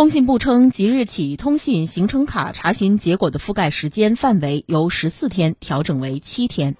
工信部称即日起通信行程卡查询结果的覆盖时间范围由十四天调整为七天。